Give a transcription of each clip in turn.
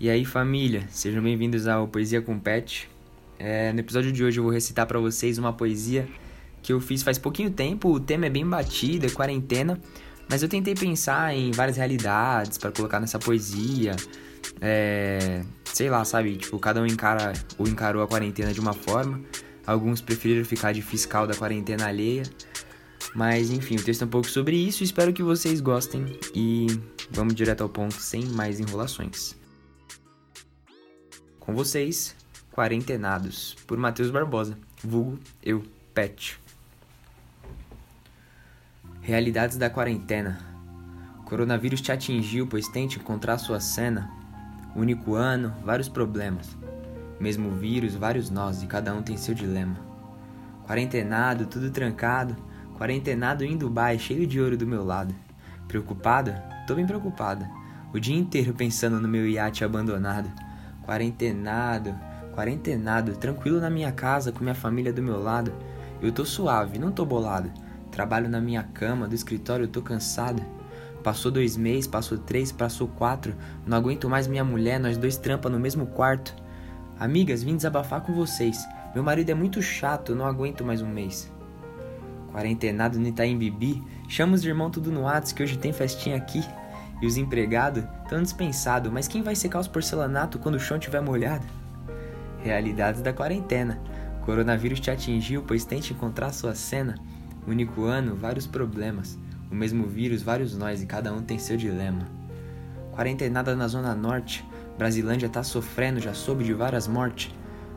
E aí, família, sejam bem-vindos ao Poesia com Pet. É, no episódio de hoje eu vou recitar para vocês uma poesia que eu fiz faz pouquinho tempo. O tema é bem batido, é quarentena, mas eu tentei pensar em várias realidades para colocar nessa poesia. É, sei lá, sabe? Tipo, cada um encara ou encarou a quarentena de uma forma. Alguns preferiram ficar de fiscal da quarentena alheia. Mas enfim, o texto é um pouco sobre isso. Espero que vocês gostem e vamos direto ao ponto sem mais enrolações. Com vocês, Quarentenados, por Matheus Barbosa, vulgo eu, Pet. Realidades da quarentena. O coronavírus te atingiu, pois tente encontrar sua cena. Único ano, vários problemas. Mesmo vírus, vários nós, e cada um tem seu dilema. Quarentenado, tudo trancado. Quarentenado em Dubai, cheio de ouro do meu lado. Preocupada? Tô bem preocupada. O dia inteiro pensando no meu iate abandonado quarentenado, quarentenado, tranquilo na minha casa com minha família do meu lado. Eu tô suave, não tô bolado. Trabalho na minha cama, do escritório eu tô cansado. Passou dois meses, passou três, passou quatro. Não aguento mais minha mulher, nós dois trampa no mesmo quarto. Amigas, vim desabafar com vocês. Meu marido é muito chato, não aguento mais um mês. Quarentenado no Itaim Bibi, chama os irmãos tudo no Whats que hoje tem festinha aqui. E os empregados tão dispensados, mas quem vai secar os porcelanato quando o chão estiver molhado? Realidades da quarentena. Coronavírus te atingiu, pois tente encontrar sua cena. Único ano, vários problemas. O mesmo vírus, vários nós, e cada um tem seu dilema. Quarentenada na Zona Norte. Brasilândia tá sofrendo, já soube de várias mortes.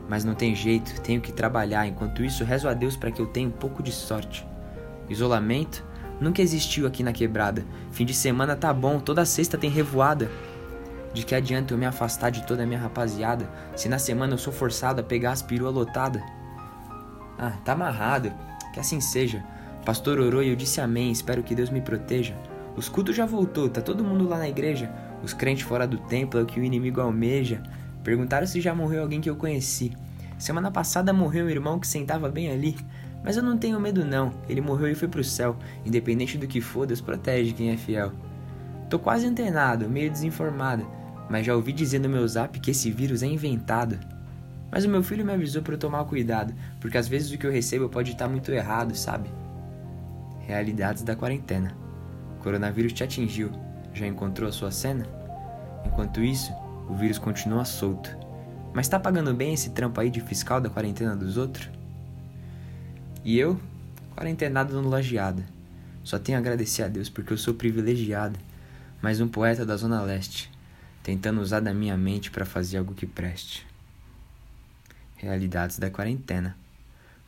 Mas não tem jeito, tenho que trabalhar. Enquanto isso, rezo a Deus para que eu tenha um pouco de sorte. Isolamento? Nunca existiu aqui na quebrada. Fim de semana tá bom, toda sexta tem revoada. De que adianta eu me afastar de toda a minha rapaziada, se na semana eu sou forçado a pegar as perua lotada? Ah, tá amarrado, que assim seja. Pastor orou e eu disse amém, espero que Deus me proteja. Os cultos já voltou, tá todo mundo lá na igreja. Os crentes fora do templo é o que o inimigo almeja. Perguntaram se já morreu alguém que eu conheci. Semana passada morreu um irmão que sentava bem ali. Mas eu não tenho medo não, ele morreu e foi pro céu. Independente do que for, Deus protege quem é fiel. Tô quase antenado, meio desinformado, mas já ouvi dizer no meu zap que esse vírus é inventado. Mas o meu filho me avisou para eu tomar cuidado, porque às vezes o que eu recebo pode estar muito errado, sabe? Realidades da quarentena. O coronavírus te atingiu. Já encontrou a sua cena? Enquanto isso, o vírus continua solto. Mas tá pagando bem esse trampo aí de fiscal da quarentena dos outros? E eu, quarentenado no lajeado. Só tenho a agradecer a Deus porque eu sou privilegiado, mais um poeta da Zona Leste, tentando usar da minha mente para fazer algo que preste. Realidades da quarentena.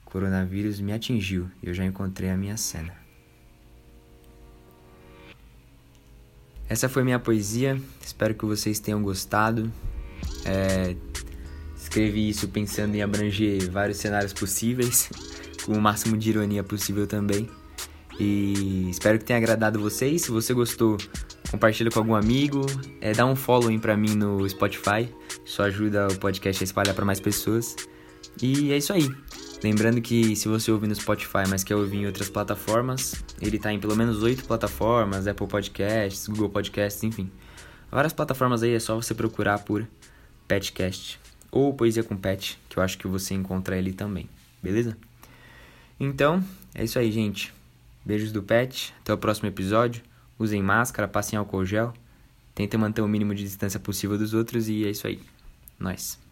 Coronavírus me atingiu e eu já encontrei a minha cena. Essa foi minha poesia, espero que vocês tenham gostado. É, escrevi isso pensando em abranger vários cenários possíveis com o máximo de ironia possível também. E espero que tenha agradado vocês. Se você gostou, compartilha com algum amigo, é, dá um following para mim no Spotify, isso ajuda o podcast a espalhar para mais pessoas. E é isso aí. Lembrando que se você ouvir no Spotify, mas quer ouvir em outras plataformas, ele tá em pelo menos oito plataformas, Apple Podcasts, Google Podcasts, enfim. Várias plataformas aí, é só você procurar por Petcast ou Poesia com Pet, que eu acho que você encontra ele também, beleza? Então, é isso aí, gente. Beijos do pet. Até o próximo episódio. Usem máscara, passem álcool gel. Tentem manter o mínimo de distância possível dos outros e é isso aí. Nós.